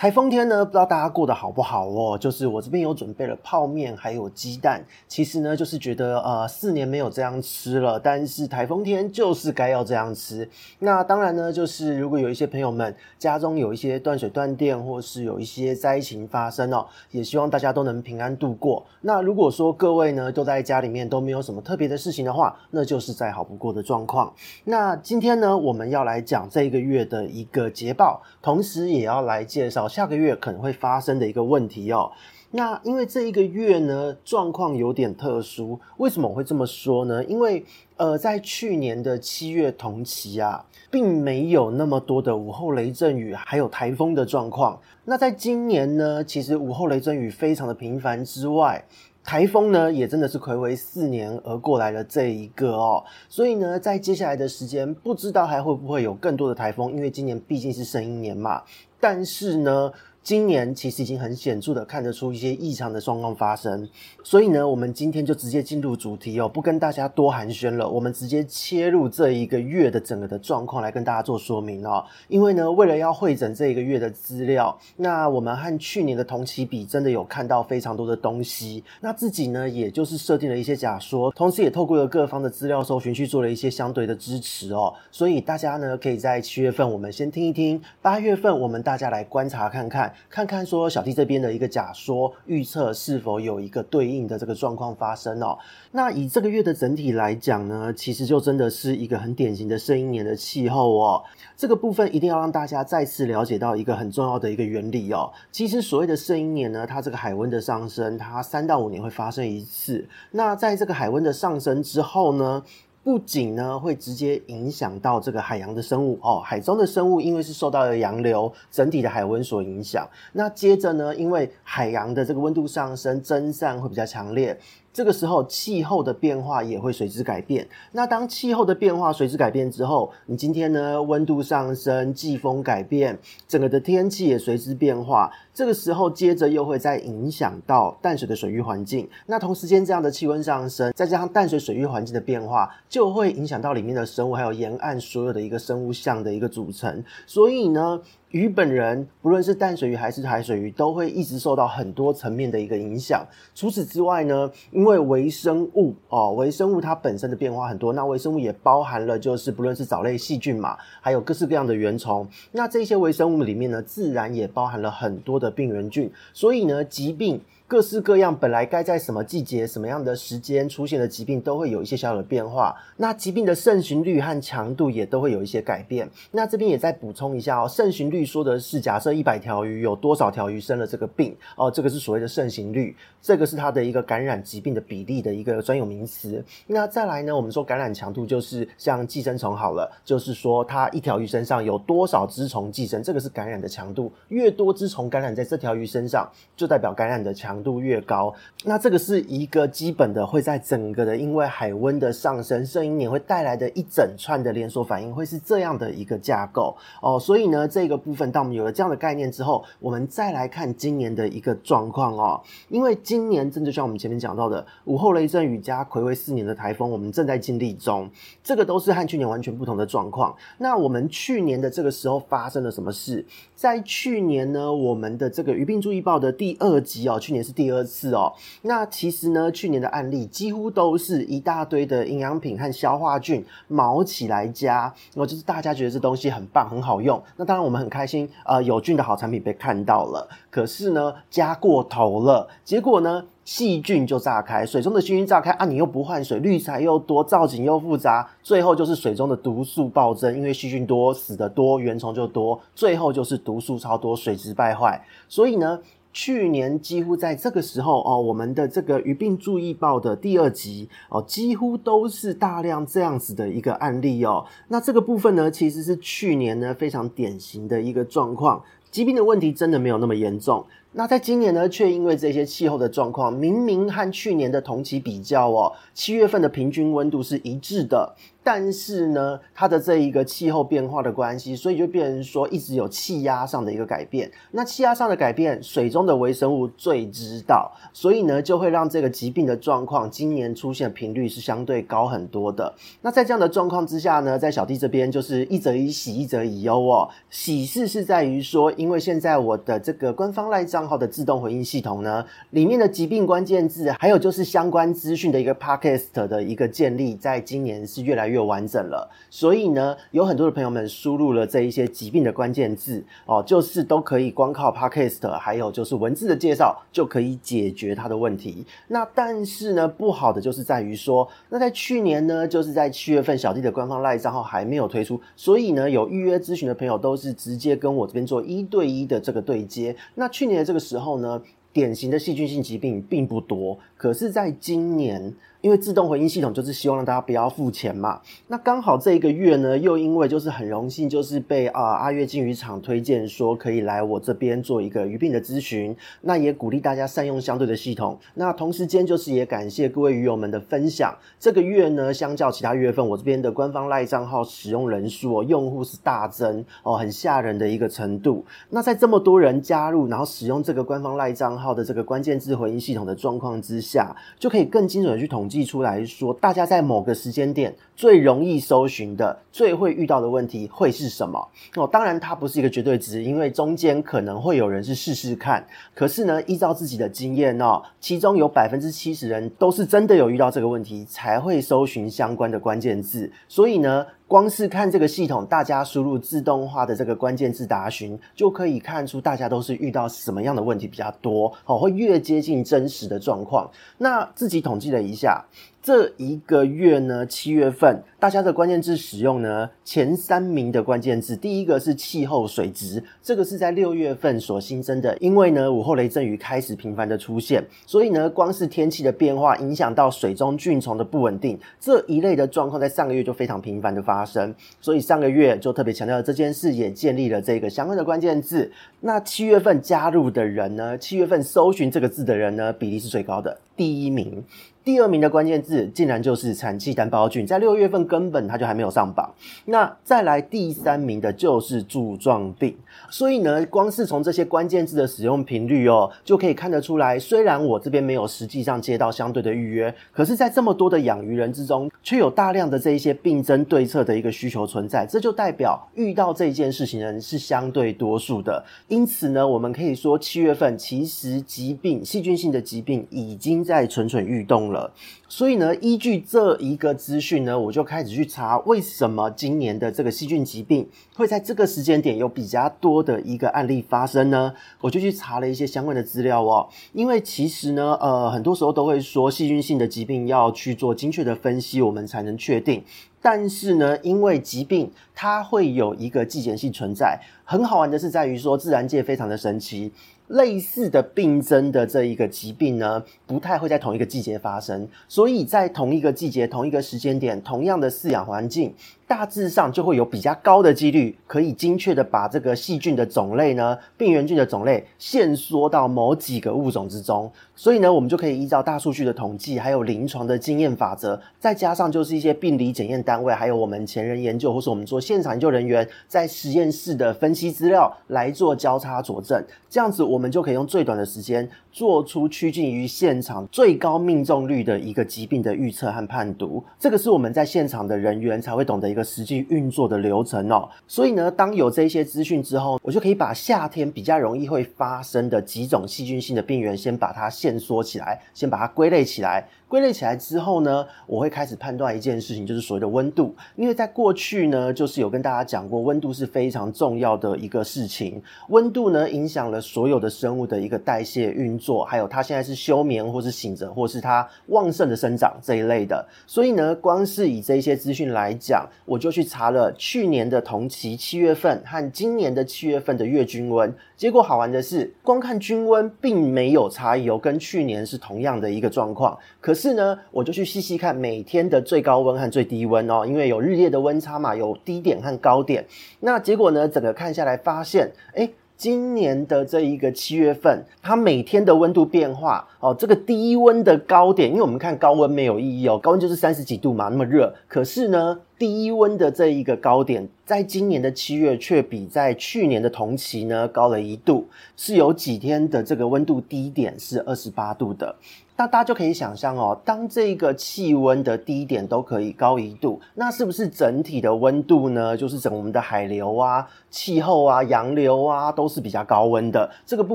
台风天呢，不知道大家过得好不好哦？就是我这边有准备了泡面，还有鸡蛋。其实呢，就是觉得呃，四年没有这样吃了，但是台风天就是该要这样吃。那当然呢，就是如果有一些朋友们家中有一些断水断电，或是有一些灾情发生哦，也希望大家都能平安度过。那如果说各位呢都在家里面都没有什么特别的事情的话，那就是再好不过的状况。那今天呢，我们要来讲这个月的一个捷报，同时也要来介绍。下个月可能会发生的一个问题哦。那因为这一个月呢，状况有点特殊，为什么我会这么说呢？因为呃，在去年的七月同期啊，并没有那么多的午后雷阵雨，还有台风的状况。那在今年呢，其实午后雷阵雨非常的频繁之外，台风呢也真的是睽违四年而过来了这一个哦。所以呢，在接下来的时间，不知道还会不会有更多的台风，因为今年毕竟是生一年嘛。但是呢，今年其实已经很显著的看得出一些异常的状况发生，所以呢，我们今天就直接进入主题哦，不跟大家多寒暄了，我们直接切入这一个月的整个的状况来跟大家做说明哦。因为呢，为了要会诊这一个月的资料，那我们和去年的同期比，真的有看到非常多的东西。那自己呢，也就是设定了一些假说，同时也透过了各方的资料搜寻去做了一些相对的支持哦。所以大家呢，可以在七月份我们先听一听，八月份我们大家来观察看看。看看说小弟这边的一个假说预测是否有一个对应的这个状况发生哦。那以这个月的整体来讲呢，其实就真的是一个很典型的生一年的气候哦。这个部分一定要让大家再次了解到一个很重要的一个原理哦。其实所谓的生一年呢，它这个海温的上升，它三到五年会发生一次。那在这个海温的上升之后呢，不仅呢会直接影响到这个海洋的生物哦，海中的生物因为是受到了洋流整体的海温所影响，那接着呢，因为海洋的这个温度上升，蒸散会比较强烈。这个时候，气候的变化也会随之改变。那当气候的变化随之改变之后，你今天呢，温度上升，季风改变，整个的天气也随之变化。这个时候，接着又会再影响到淡水的水域环境。那同时间这样的气温上升，再加上淡水水域环境的变化，就会影响到里面的生物，还有沿岸所有的一个生物相的一个组成。所以呢，鱼本人，不论是淡水鱼还是海水鱼，都会一直受到很多层面的一个影响。除此之外呢，因为微生物哦，微生物它本身的变化很多，那微生物也包含了就是不论是藻类细菌嘛，还有各式各样的原虫。那这些微生物里面呢，自然也包含了很多的病原菌。所以呢，疾病。各式各样，本来该在什么季节、什么样的时间出现的疾病，都会有一些小小的变化。那疾病的盛行率和强度也都会有一些改变。那这边也再补充一下哦，盛行率说的是假设一百条鱼有多少条鱼生了这个病哦，这个是所谓的盛行率，这个是它的一个感染疾病的比例的一个专有名词。那再来呢，我们说感染强度就是像寄生虫好了，就是说它一条鱼身上有多少只虫寄生，这个是感染的强度。越多只虫感染在这条鱼身上，就代表感染的强度越高，那这个是一个基本的，会在整个的因为海温的上升，生一年会带来的一整串的连锁反应，会是这样的一个架构哦。所以呢，这个部分当我们有了这样的概念之后，我们再来看今年的一个状况哦。因为今年真就像我们前面讲到的，午后雷阵雨加睽违四年的台风，我们正在经历中，这个都是和去年完全不同的状况。那我们去年的这个时候发生了什么事？在去年呢，我们的这个鱼病注意报的第二集哦，去年。第二次哦，那其实呢，去年的案例几乎都是一大堆的营养品和消化菌毛起来加，然后就是大家觉得这东西很棒很好用，那当然我们很开心，呃，有菌的好产品被看到了，可是呢，加过头了，结果呢，细菌就炸开，水中的细菌炸开啊，你又不换水，滤材又多，造景又复杂，最后就是水中的毒素暴增，因为细菌多，死的多，原虫就多，最后就是毒素超多，水质败坏，所以呢。去年几乎在这个时候哦，我们的这个鱼病注意报的第二集哦，几乎都是大量这样子的一个案例哦。那这个部分呢，其实是去年呢非常典型的一个状况。疾病的问题真的没有那么严重，那在今年呢，却因为这些气候的状况，明明和去年的同期比较哦，七月份的平均温度是一致的。但是呢，它的这一个气候变化的关系，所以就变成说一直有气压上的一个改变。那气压上的改变，水中的微生物最知道，所以呢，就会让这个疾病的状况今年出现频率是相对高很多的。那在这样的状况之下呢，在小弟这边就是一则以喜，一则以忧哦。喜事是在于说，因为现在我的这个官方赖账账号的自动回应系统呢，里面的疾病关键字，还有就是相关资讯的一个 podcast 的一个建立，在今年是越来越完整了，所以呢，有很多的朋友们输入了这一些疾病的关键字哦，就是都可以光靠 Podcast，还有就是文字的介绍就可以解决他的问题。那但是呢，不好的就是在于说，那在去年呢，就是在七月份，小弟的官方 LINE 账号还没有推出，所以呢，有预约咨询的朋友都是直接跟我这边做一对一的这个对接。那去年的这个时候呢，典型的细菌性疾病并不多，可是在今年。因为自动回应系统就是希望让大家不要付钱嘛，那刚好这一个月呢，又因为就是很荣幸，就是被啊、呃、阿月金鱼场推荐说可以来我这边做一个鱼病的咨询，那也鼓励大家善用相对的系统。那同时间就是也感谢各位鱼友们的分享。这个月呢，相较其他月份，我这边的官方赖账号使用人数哦，用户是大增哦，很吓人的一个程度。那在这么多人加入，然后使用这个官方赖账号的这个关键字回应系统的状况之下，就可以更精准的去统。计出来说，大家在某个时间点最容易搜寻的、最会遇到的问题会是什么？哦，当然它不是一个绝对值，因为中间可能会有人是试试看。可是呢，依照自己的经验哦，其中有百分之七十人都是真的有遇到这个问题，才会搜寻相关的关键字。所以呢，光是看这个系统，大家输入自动化的这个关键字查询，就可以看出大家都是遇到什么样的问题比较多，哦，会越接近真实的状况。那自己统计了一下。这一个月呢，七月份大家的关键字使用呢，前三名的关键字，第一个是气候水质，这个是在六月份所新增的，因为呢午后雷阵雨开始频繁的出现，所以呢光是天气的变化影响到水中菌虫的不稳定，这一类的状况在上个月就非常频繁的发生，所以上个月就特别强调了这件事，也建立了这个相关的关键字。那七月份加入的人呢，七月份搜寻这个字的人呢，比例是最高的，第一名。第二名的关键字竟然就是产气单胞菌，在六月份根本它就还没有上榜。那再来第三名的就是柱状病。所以呢，光是从这些关键字的使用频率哦，就可以看得出来。虽然我这边没有实际上接到相对的预约，可是，在这么多的养鱼人之中，却有大量的这一些病症对策的一个需求存在。这就代表遇到这件事情的人是相对多数的。因此呢，我们可以说七月份其实疾病细菌性的疾病已经在蠢蠢欲动了，所以呢，依据这一个资讯呢，我就开始去查为什么今年的这个细菌疾病会在这个时间点有比较多的一个案例发生呢？我就去查了一些相关的资料哦。因为其实呢，呃，很多时候都会说细菌性的疾病要去做精确的分析，我们才能确定。但是呢，因为疾病它会有一个季节性存在，很好玩的是在于说，自然界非常的神奇。类似的病症的这一个疾病呢，不太会在同一个季节发生，所以在同一个季节、同一个时间点、同样的饲养环境，大致上就会有比较高的几率，可以精确的把这个细菌的种类呢，病原菌的种类限缩到某几个物种之中。所以呢，我们就可以依照大数据的统计，还有临床的经验法则，再加上就是一些病理检验单位，还有我们前人研究，或是我们做现场研究人员在实验室的分析资料来做交叉佐证，这样子我们就可以用最短的时间做出趋近于现场最高命中率的一个疾病的预测和判读。这个是我们在现场的人员才会懂得一个实际运作的流程哦，所以呢，当有这些资讯之后，我就可以把夏天比较容易会发生的几种细菌性的病原，先把它限缩起来，先把它归类起来。归类起来之后呢，我会开始判断一件事情，就是所谓的温度。因为在过去呢，就是有跟大家讲过，温度是非常重要的一个事情。温度呢，影响了所有的生物的一个代谢运作，还有它现在是休眠或是醒着，或是它旺盛的生长这一类的。所以呢，光是以这些资讯来讲，我就去查了去年的同期七月份和今年的七月份的月均温。结果好玩的是，光看均温并没有差异哦，跟去年是同样的一个状况。可是是呢，我就去细细看每天的最高温和最低温哦，因为有日夜的温差嘛，有低点和高点。那结果呢，整个看下来发现，诶今年的这一个七月份，它每天的温度变化哦，这个低温的高点，因为我们看高温没有意义哦，高温就是三十几度嘛，那么热。可是呢，低温的这一个高点，在今年的七月却比在去年的同期呢高了一度，是有几天的这个温度低点是二十八度的。那大家就可以想象哦，当这个气温的低点都可以高一度，那是不是整体的温度呢？就是整我们的海流啊、气候啊、洋流啊，都是比较高温的。这个部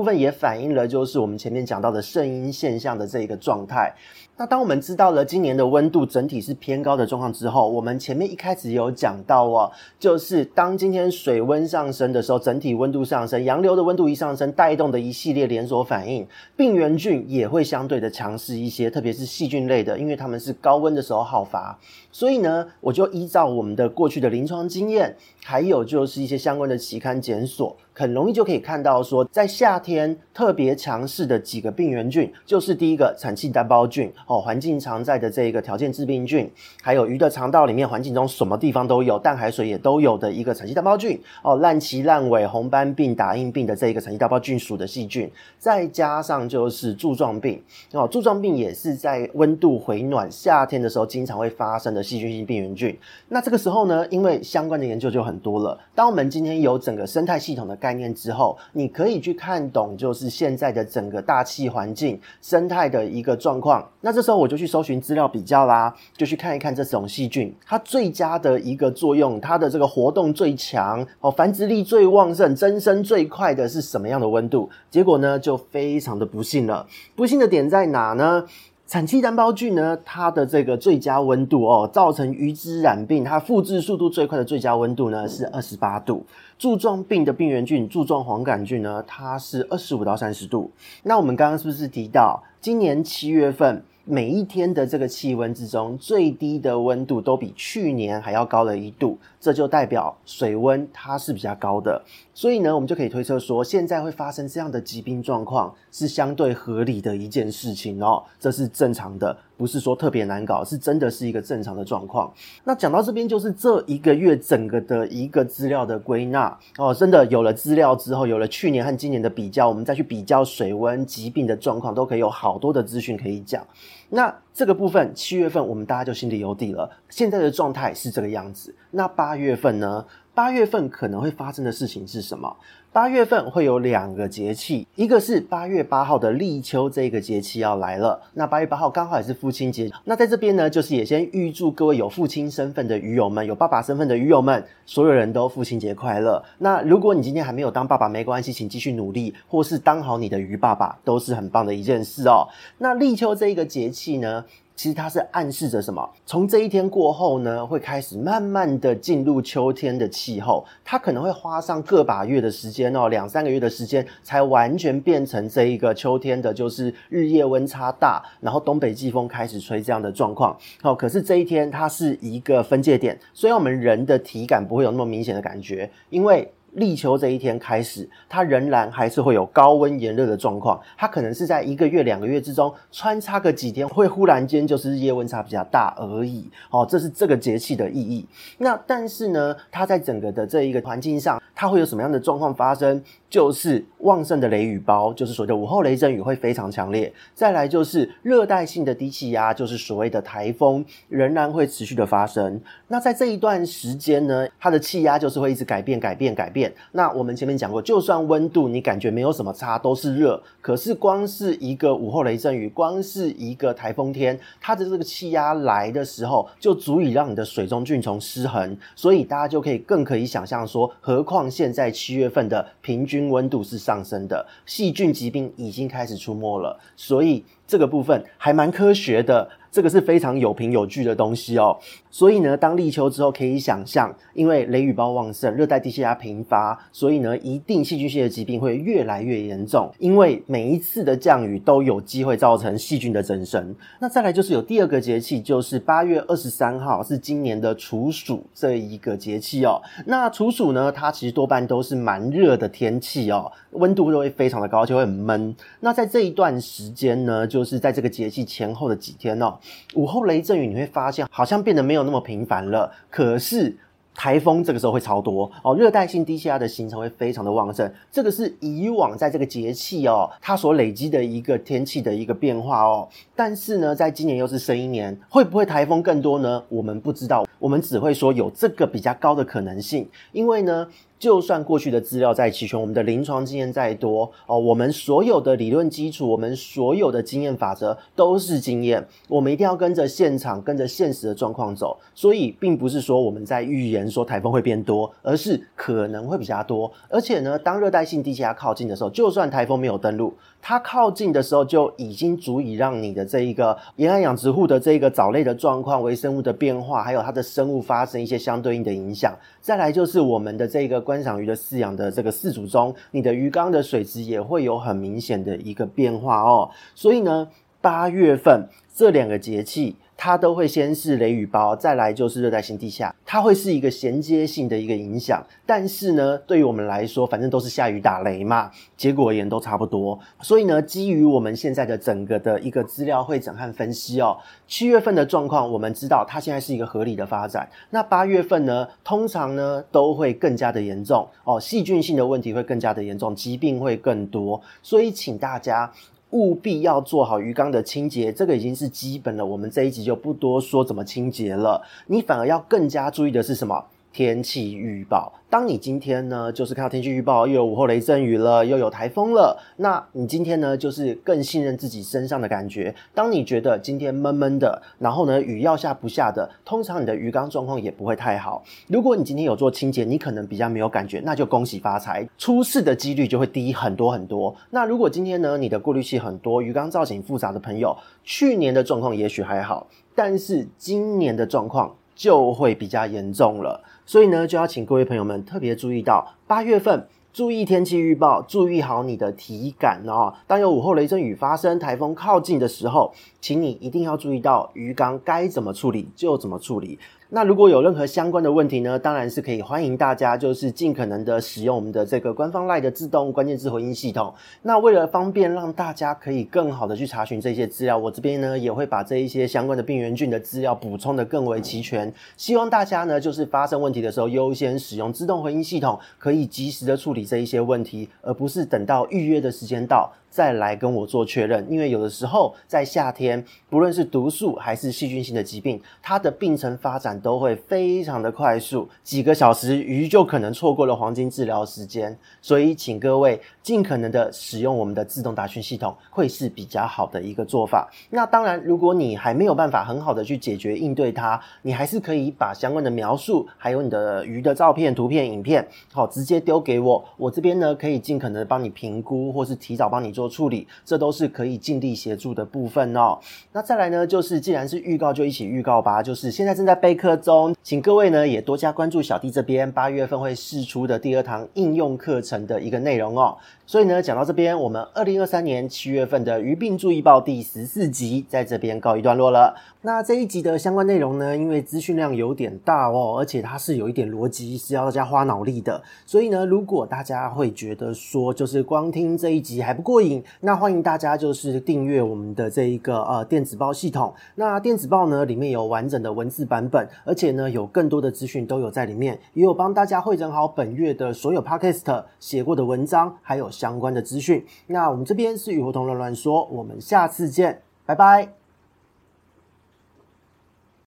分也反映了，就是我们前面讲到的圣婴现象的这一个状态。那当我们知道了今年的温度整体是偏高的状况之后，我们前面一开始有讲到哦，就是当今天水温上升的时候，整体温度上升，洋流的温度一上升，带动的一系列连锁反应，病原菌也会相对的强势一些，特别是细菌类的，因为它们是高温的时候好发。所以呢，我就依照我们的过去的临床经验，还有就是一些相关的期刊检索。很容易就可以看到，说在夏天特别强势的几个病原菌，就是第一个产气单胞菌哦，环境常在的这一个条件致病菌，还有鱼的肠道里面环境中什么地方都有，淡海水也都有的一个产气单胞菌哦，烂鳍烂尾红斑病打印病的这一个产气单胞菌属的细菌，再加上就是柱状病哦，柱状病也是在温度回暖夏天的时候经常会发生的细菌性病原菌。那这个时候呢，因为相关的研究就很多了，当我们今天有整个生态系统的概念之后，你可以去看懂，就是现在的整个大气环境生态的一个状况。那这时候我就去搜寻资料比较啦，就去看一看这种细菌，它最佳的一个作用，它的这个活动最强，哦，繁殖力最旺盛，增生最快的是什么样的温度？结果呢，就非常的不幸了。不幸的点在哪呢？产气单胞菌呢，它的这个最佳温度哦，造成鱼只染病，它复制速度最快的最佳温度呢是二十八度。柱状病的病原菌，柱状黄杆菌呢，它是二十五到三十度。那我们刚刚是不是提到，今年七月份每一天的这个气温之中，最低的温度都比去年还要高了一度？这就代表水温它是比较高的，所以呢，我们就可以推测说，现在会发生这样的疾病状况是相对合理的一件事情哦，这是正常的，不是说特别难搞，是真的是一个正常的状况。那讲到这边，就是这一个月整个的一个资料的归纳哦，真的有了资料之后，有了去年和今年的比较，我们再去比较水温疾病的状况，都可以有好多的资讯可以讲。那这个部分七月份我们大家就心里有底了，现在的状态是这个样子。那八月份呢？八月份可能会发生的事情是什么？八月份会有两个节气，一个是八月八号的立秋这个节气要来了。那八月八号刚好也是父亲节，那在这边呢，就是也先预祝各位有父亲身份的鱼友们，有爸爸身份的鱼友们，所有人都父亲节快乐。那如果你今天还没有当爸爸，没关系，请继续努力，或是当好你的鱼爸爸，都是很棒的一件事哦。那立秋这一个节气呢，其实它是暗示着什么？从这一天过后呢，会开始慢慢的进入秋天的气候。它可能会花上个把月的时间哦，两三个月的时间，才完全变成这一个秋天的，就是日夜温差大，然后东北季风开始吹这样的状况。哦，可是这一天它是一个分界点，虽然我们人的体感不会有那么明显的感觉，因为。立秋这一天开始，它仍然还是会有高温炎热的状况。它可能是在一个月、两个月之中穿插个几天，会忽然间就是日夜温差比较大而已。哦，这是这个节气的意义。那但是呢，它在整个的这一个环境上，它会有什么样的状况发生？就是旺盛的雷雨包，就是所谓的午后雷阵雨会非常强烈。再来就是热带性的低气压，就是所谓的台风，仍然会持续的发生。那在这一段时间呢，它的气压就是会一直改变、改变、改变。那我们前面讲过，就算温度你感觉没有什么差，都是热，可是光是一个午后雷阵雨，光是一个台风天，它的这个气压来的时候，就足以让你的水中菌虫失衡。所以大家就可以更可以想象说，何况现在七月份的平。均温度是上升的，细菌疾病已经开始出没了，所以这个部分还蛮科学的。这个是非常有凭有据的东西哦，所以呢，当立秋之后，可以想象，因为雷雨包旺盛，热带低气压频发，所以呢，一定细菌性的疾病会越来越严重，因为每一次的降雨都有机会造成细菌的增生。那再来就是有第二个节气，就是八月二十三号是今年的处暑这一个节气哦。那处暑呢，它其实多半都是蛮热的天气哦，温度都会非常的高，就会很闷。那在这一段时间呢，就就是在这个节气前后的几天哦。午后雷阵雨，你会发现好像变得没有那么频繁了。可是台风这个时候会超多哦，热带性低气压的形成会非常的旺盛。这个是以往在这个节气哦，它所累积的一个天气的一个变化哦。但是呢，在今年又是生一年，会不会台风更多呢？我们不知道，我们只会说有这个比较高的可能性，因为呢。就算过去的资料再齐全，我们的临床经验再多哦，我们所有的理论基础，我们所有的经验法则都是经验，我们一定要跟着现场、跟着现实的状况走。所以，并不是说我们在预言说台风会变多，而是可能会比较多。而且呢，当热带性低气压靠近的时候，就算台风没有登陆，它靠近的时候就已经足以让你的这一个沿岸养殖户的这一个藻类的状况、微生物的变化，还有它的生物发生一些相对应的影响。再来就是我们的这个。观赏鱼的饲养的这个饲主中，你的鱼缸的水质也会有很明显的一个变化哦。所以呢，八月份这两个节气。它都会先是雷雨包，再来就是热带性地下，它会是一个衔接性的一个影响。但是呢，对于我们来说，反正都是下雨打雷嘛，结果也都差不多。所以呢，基于我们现在的整个的一个资料汇整和分析哦，七月份的状况，我们知道它现在是一个合理的发展。那八月份呢，通常呢都会更加的严重哦，细菌性的问题会更加的严重，疾病会更多。所以请大家。务必要做好鱼缸的清洁，这个已经是基本了。我们这一集就不多说怎么清洁了，你反而要更加注意的是什么？天气预报。当你今天呢，就是看到天气预报又有午后雷阵雨了，又有台风了，那你今天呢，就是更信任自己身上的感觉。当你觉得今天闷闷的，然后呢，雨要下不下的，通常你的鱼缸状况也不会太好。如果你今天有做清洁，你可能比较没有感觉，那就恭喜发财，出事的几率就会低很多很多。那如果今天呢，你的过滤器很多，鱼缸造型复杂的朋友，去年的状况也许还好，但是今年的状况就会比较严重了。所以呢，就要请各位朋友们特别注意到，八月份注意天气预报，注意好你的体感哦。当有午后雷阵雨发生、台风靠近的时候，请你一定要注意到鱼缸该怎么处理就怎么处理。那如果有任何相关的问题呢，当然是可以欢迎大家就是尽可能的使用我们的这个官方 LINE 的自动关键字回应系统。那为了方便让大家可以更好的去查询这些资料，我这边呢也会把这一些相关的病原菌的资料补充的更为齐全。希望大家呢就是发生问题的时候优先使用自动回应系统，可以及时的处理这一些问题，而不是等到预约的时间到。再来跟我做确认，因为有的时候在夏天，不论是毒素还是细菌性的疾病，它的病程发展都会非常的快速，几个小时鱼就可能错过了黄金治疗时间。所以，请各位尽可能的使用我们的自动打讯系统，会是比较好的一个做法。那当然，如果你还没有办法很好的去解决应对它，你还是可以把相关的描述，还有你的鱼的照片、图片、影片，好，直接丢给我，我这边呢可以尽可能帮你评估，或是提早帮你做。处理，这都是可以尽力协助的部分哦。那再来呢，就是既然是预告，就一起预告吧。就是现在正在备课中，请各位呢也多加关注小弟这边八月份会试出的第二堂应用课程的一个内容哦。所以呢，讲到这边，我们二零二三年七月份的鱼病注意报第十四集在这边告一段落了。那这一集的相关内容呢，因为资讯量有点大哦，而且它是有一点逻辑，是要大家花脑力的。所以呢，如果大家会觉得说，就是光听这一集还不过瘾。那欢迎大家就是订阅我们的这一个呃电子报系统。那电子报呢，里面有完整的文字版本，而且呢有更多的资讯都有在里面，也有帮大家汇整好本月的所有 podcast 写过的文章，还有相关的资讯。那我们这边是鱼活同乱乱说，我们下次见，拜拜。